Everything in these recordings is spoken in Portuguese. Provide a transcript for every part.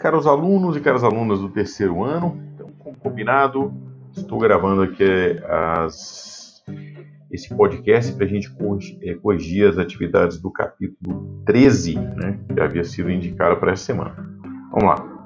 Caros alunos e caras alunas do terceiro ano, então, como combinado, estou gravando aqui as, esse podcast para a gente é, corrigir as atividades do capítulo 13, né, que havia sido indicado para essa semana. Vamos lá.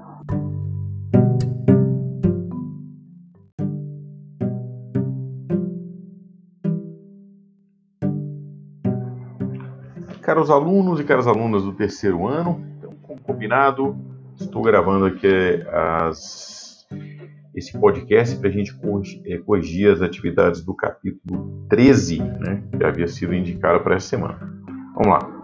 Caros alunos e caras alunas do terceiro ano, então, como combinado, estou gravando aqui as, esse podcast para a gente é, corrigir as atividades do capítulo 13, né, que havia sido indicado para essa semana. Vamos lá.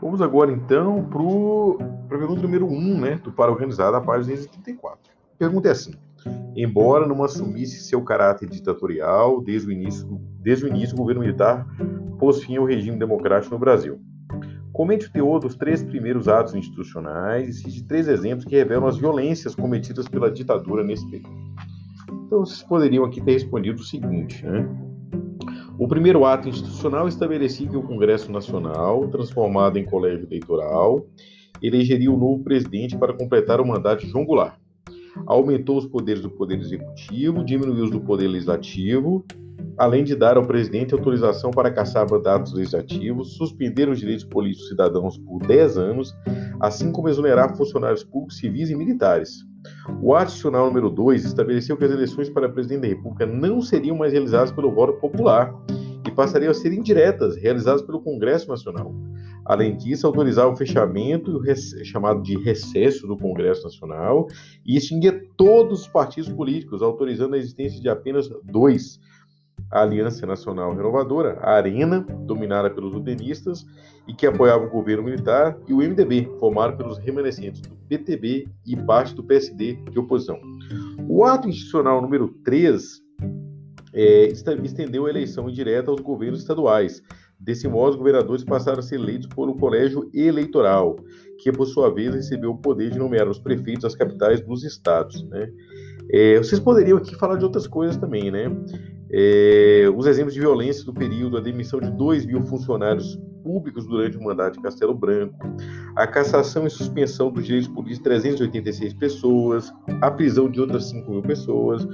Vamos agora então para a pergunta número 1, né, do Para Organizar, da página 34. A pergunta é assim: Embora não assumisse seu caráter ditatorial, desde o início, desde o, início o governo militar pôs fim ao regime democrático no Brasil. Comente o teor dos três primeiros atos institucionais e cite três exemplos que revelam as violências cometidas pela ditadura nesse período. Então, vocês poderiam aqui ter respondido o seguinte, né? O primeiro ato institucional estabelecia que o Congresso Nacional, transformado em colégio eleitoral, elegeria o novo presidente para completar o mandato de João Goulart. Aumentou os poderes do Poder Executivo, diminuiu os do Poder Legislativo, além de dar ao presidente autorização para caçar mandatos legislativos, suspender os direitos políticos cidadãos por 10 anos, assim como exonerar funcionários públicos civis e militares. O ato institucional número 2 estabeleceu que as eleições para presidente da República não seriam mais realizadas pelo voto popular e passariam a ser indiretas, realizadas pelo Congresso Nacional. Além disso, autorizar o fechamento chamado de recesso do Congresso Nacional e extinguir todos os partidos políticos, autorizando a existência de apenas dois: a Aliança Nacional Renovadora, a Arena, dominada pelos udenistas e que apoiava o governo militar, e o MDB, formado pelos remanescentes do PTB e parte do PSD de oposição. O ato institucional número 3 é, estendeu a eleição indireta aos governos estaduais, Desse modo, os governadores passaram a ser eleitos por um colégio eleitoral, que, por sua vez, recebeu o poder de nomear os prefeitos das capitais dos estados. Né? É, vocês poderiam aqui falar de outras coisas também, né? É, os exemplos de violência do período, a demissão de 2 mil funcionários públicos durante o mandato de Castelo Branco, a cassação e suspensão dos direitos políticos de 386 pessoas, a prisão de outras 5 mil pessoas,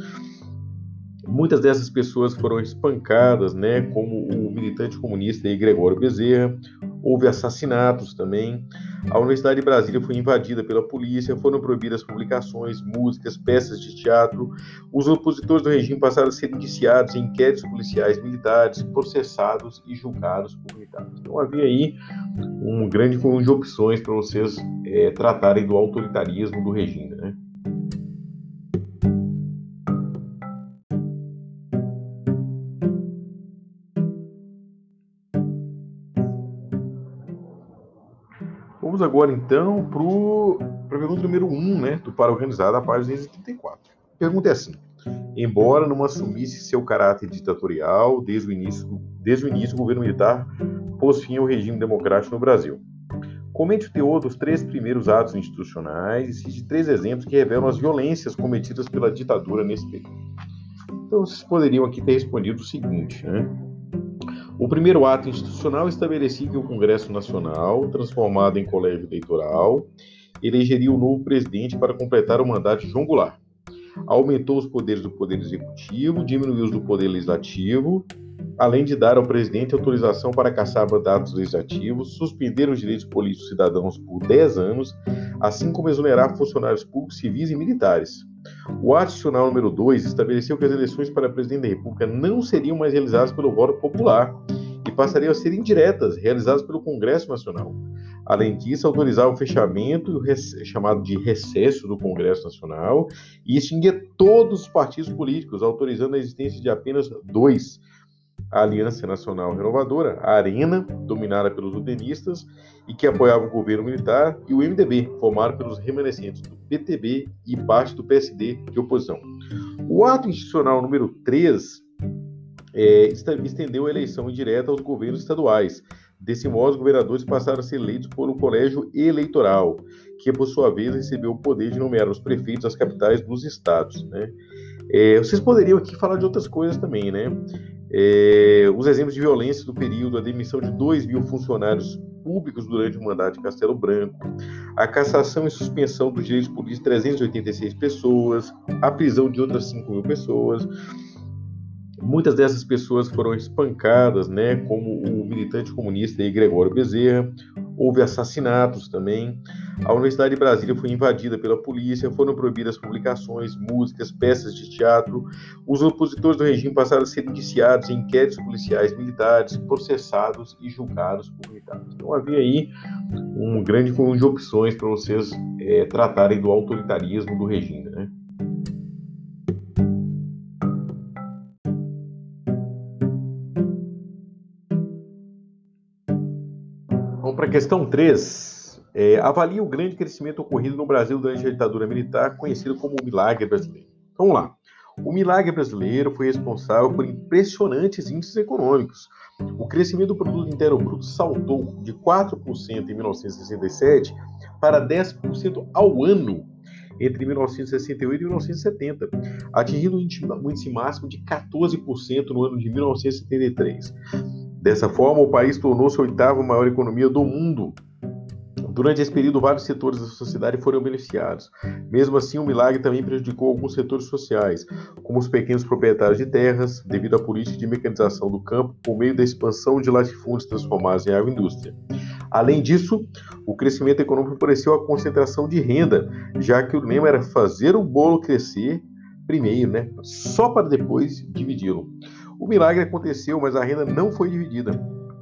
Muitas dessas pessoas foram espancadas, né, como o militante comunista Gregório Bezerra. Houve assassinatos também. A Universidade de Brasília foi invadida pela polícia, foram proibidas publicações, músicas, peças de teatro. Os opositores do regime passaram a ser indiciados em inquéritos policiais militares, processados e julgados por militares. Então havia aí um grande conjunto de opções para vocês é, tratarem do autoritarismo do regime. Vamos agora então para a pergunta número 1, né, do Para Organizar, da página 34. A pergunta é assim: Embora não assumisse seu caráter ditatorial, desde o início, desde o, início o governo militar pôs fim ao regime democrático no Brasil. Comente o teor dos três primeiros atos institucionais e cite três exemplos que revelam as violências cometidas pela ditadura nesse período. Então, vocês poderiam aqui ter respondido o seguinte, né? O primeiro ato institucional estabelecia que o Congresso Nacional, transformado em colégio eleitoral, elegeria o novo presidente para completar o mandato de João Goulart. Aumentou os poderes do Poder Executivo, diminuiu os do Poder Legislativo, além de dar ao presidente autorização para caçar mandatos legislativos, suspender os direitos políticos cidadãos por 10 anos, assim como exonerar funcionários públicos civis e militares. O ato institucional número 2 estabeleceu que as eleições para presidente da República não seriam mais realizadas pelo voto popular e passariam a ser indiretas, realizadas pelo Congresso Nacional. Além disso, autorizar o fechamento chamado de recesso do Congresso Nacional e extinguir todos os partidos políticos, autorizando a existência de apenas dois: a Aliança Nacional Renovadora, a Arena, dominada pelos udenistas e que apoiava o governo militar, e o MDB, formado pelos remanescentes do PTB e parte do PSD de oposição. O ato institucional número 3 é, estendeu a eleição indireta aos governos estaduais. Desse modo, os governadores passaram a ser eleitos um colégio eleitoral, que, por sua vez, recebeu o poder de nomear os prefeitos das capitais dos estados. Né? É, vocês poderiam aqui falar de outras coisas também, né? É, os exemplos de violência do período, a demissão de 2 mil funcionários públicos durante o mandato de Castelo Branco, a cassação e suspensão dos direitos políticos de 386 pessoas, a prisão de outras 5 mil pessoas. Muitas dessas pessoas foram espancadas, né, como o militante comunista Gregório Bezerra. Houve assassinatos também. A Universidade de Brasília foi invadida pela polícia, foram proibidas publicações, músicas, peças de teatro. Os opositores do regime passaram a ser indiciados em inquéritos policiais militares, processados e julgados por militares. Então havia aí um grande conjunto de opções para vocês é, tratarem do autoritarismo do regime. Né? Questão 3 é, avalia o grande crescimento ocorrido no Brasil durante a ditadura militar, conhecido como o milagre brasileiro. Então, vamos lá. O milagre brasileiro foi responsável por impressionantes índices econômicos. O crescimento do produto interno bruto saltou de 4% em 1967 para 10% ao ano entre 1968 e 1970, atingindo um índice máximo de 14% no ano de 1973. Dessa forma, o país tornou-se a oitava maior economia do mundo Durante esse período, vários setores da sociedade foram beneficiados. Mesmo assim, o milagre também prejudicou alguns setores sociais, como os pequenos proprietários de terras, devido à política de mecanização do campo por meio da expansão de latifúndios transformados em agroindústria. Além disso, o crescimento econômico favoreceu a concentração de renda, já que o lema era fazer o bolo crescer primeiro, né, só para depois dividi-lo. O milagre aconteceu, mas a renda não foi dividida.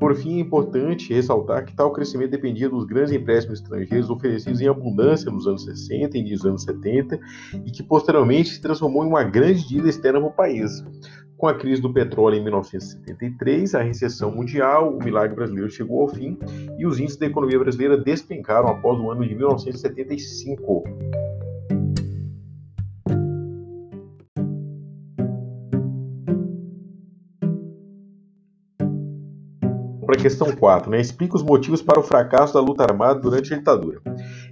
Por fim, é importante ressaltar que tal crescimento dependia dos grandes empréstimos estrangeiros oferecidos em abundância nos anos 60 e nos anos 70 e que posteriormente se transformou em uma grande dívida externa para o país. Com a crise do petróleo em 1973, a recessão mundial, o milagre brasileiro chegou ao fim e os índices da economia brasileira despencaram após o ano de 1975. Questão 4, né? Explica os motivos para o fracasso da luta armada durante a ditadura.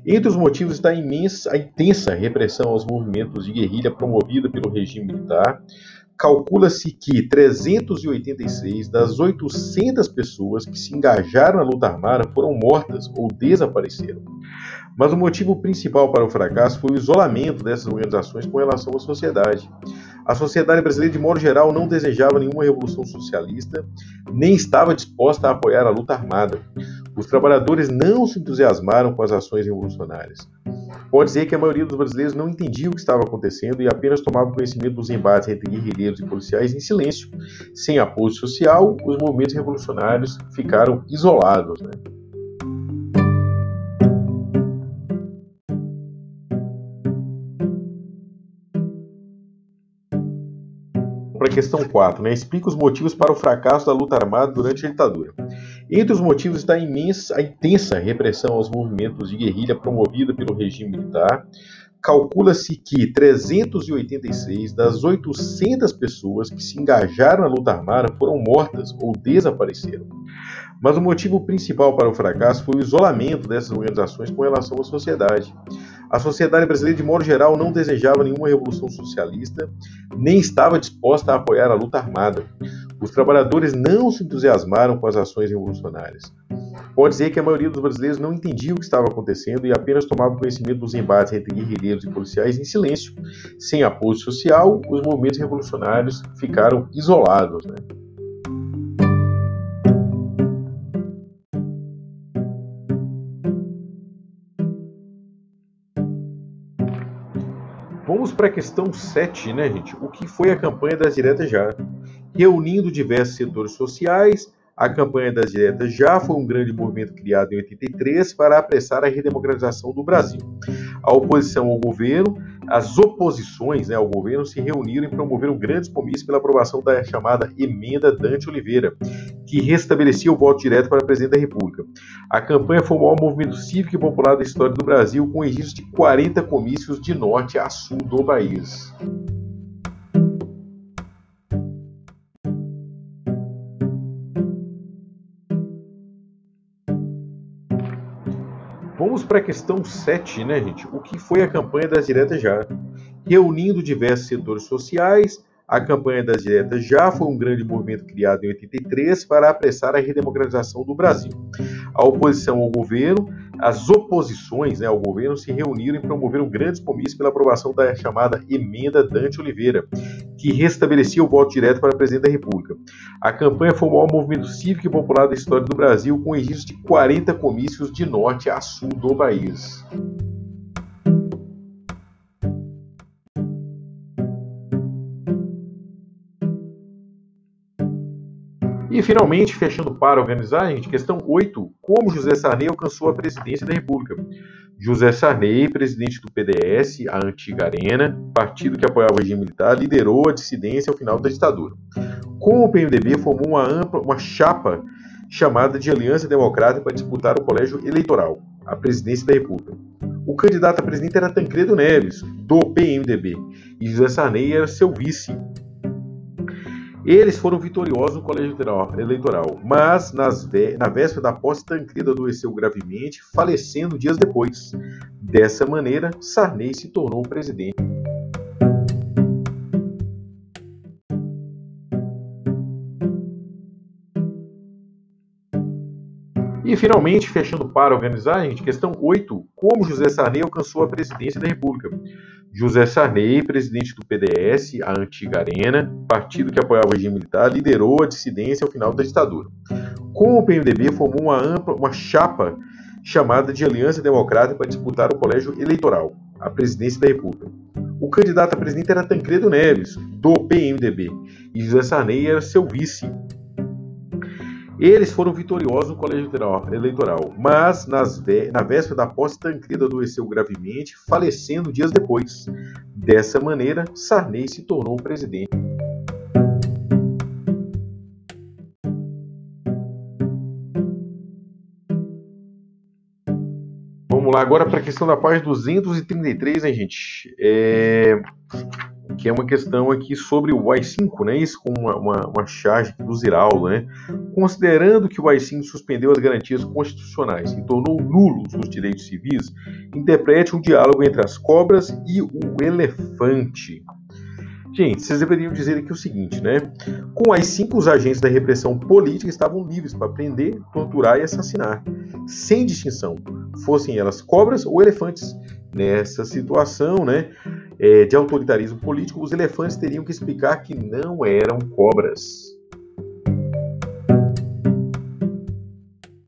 Entre os motivos está a, imensa, a intensa repressão aos movimentos de guerrilha promovida pelo regime militar. Calcula-se que 386 das 800 pessoas que se engajaram na luta armada foram mortas ou desapareceram. Mas o motivo principal para o fracasso foi o isolamento dessas organizações com relação à sociedade. A sociedade brasileira, de modo geral, não desejava nenhuma revolução socialista, nem estava disposta a apoiar a luta armada. Os trabalhadores não se entusiasmaram com as ações revolucionárias. Pode dizer que a maioria dos brasileiros não entendia o que estava acontecendo e apenas tomava conhecimento dos embates entre guerrilheiros e policiais em silêncio. Sem apoio social, os movimentos revolucionários ficaram isolados. Né? A questão 4, né? explica os motivos para o fracasso da luta armada durante a ditadura. Entre os motivos está a, imensa, a intensa repressão aos movimentos de guerrilha promovida pelo regime militar. Calcula-se que 386 das 800 pessoas que se engajaram na luta armada foram mortas ou desapareceram. Mas o motivo principal para o fracasso foi o isolamento dessas organizações com relação à sociedade. A sociedade brasileira, de modo geral, não desejava nenhuma revolução socialista, nem estava disposta a apoiar a luta armada. Os trabalhadores não se entusiasmaram com as ações revolucionárias. Pode dizer que a maioria dos brasileiros não entendia o que estava acontecendo e apenas tomava conhecimento dos embates entre guerrilheiros e policiais em silêncio. Sem apoio social, os movimentos revolucionários ficaram isolados. Né? Vamos para a questão 7, né, gente? O que foi a campanha das diretas já? Reunindo diversos setores sociais, a campanha das diretas já foi um grande movimento criado em 83 para apressar a redemocratização do Brasil. A oposição ao governo as oposições né, ao governo se reuniram e promoveram grandes comícios pela aprovação da chamada Emenda Dante Oliveira, que restabelecia o voto direto para presidente da República. A campanha foi o maior movimento cívico e popular da história do Brasil, com registro de 40 comícios de norte a sul do país. Para a questão 7, né, gente? O que foi a campanha das diretas já? Reunindo diversos setores sociais, a campanha das diretas já foi um grande movimento criado em 83 para apressar a redemocratização do Brasil. A oposição ao governo, as oposições né, ao governo se reuniram e promoveram grandes comícios pela aprovação da chamada Emenda Dante Oliveira, que restabelecia o voto direto para presidente da República. A campanha foi o maior movimento cívico e popular da história do Brasil, com registro de 40 comícios de norte a sul do país. E finalmente, fechando para organizar, gente, questão 8. Como José Sarney alcançou a presidência da República? José Sarney, presidente do PDS, a antiga Arena, partido que apoiava o regime militar, liderou a dissidência ao final da ditadura. Com o PMDB, formou uma ampla, uma chapa chamada de Aliança Democrata para disputar o colégio eleitoral, a presidência da República. O candidato a presidente era Tancredo Neves, do PMDB, e José Sarney era seu vice, eles foram vitoriosos no colégio eleitoral, mas na véspera da posse, Tancredo adoeceu gravemente, falecendo dias depois. Dessa maneira, Sarney se tornou presidente. E finalmente, fechando para organizar, gente, questão 8. Como José Sarney alcançou a presidência da República? José Sarney, presidente do PDS, a antiga Arena, partido que apoiava o regime militar, liderou a dissidência ao final da ditadura. Com o PMDB, formou uma ampla, uma chapa chamada de Aliança Democrata para disputar o colégio eleitoral, a presidência da República. O candidato a presidente era Tancredo Neves, do PMDB, e José Sarney era seu vice. Eles foram vitoriosos no colégio eleitoral, mas na véspera da posse, Tancredo adoeceu gravemente, falecendo dias depois. Dessa maneira, Sarney se tornou presidente. Vamos lá agora para a questão da página 233, hein, gente? É que é uma questão aqui sobre o AI-5, né? Isso com uma, uma, uma charge do Ziraldo, né? Considerando que o AI-5 suspendeu as garantias constitucionais e tornou nulos os direitos civis, interprete um diálogo entre as cobras e o elefante. Gente, vocês deveriam dizer aqui o seguinte, né? Com as cinco, os agentes da repressão política estavam livres para prender, torturar e assassinar, sem distinção, fossem elas cobras ou elefantes. Nessa situação, né, de autoritarismo político, os elefantes teriam que explicar que não eram cobras.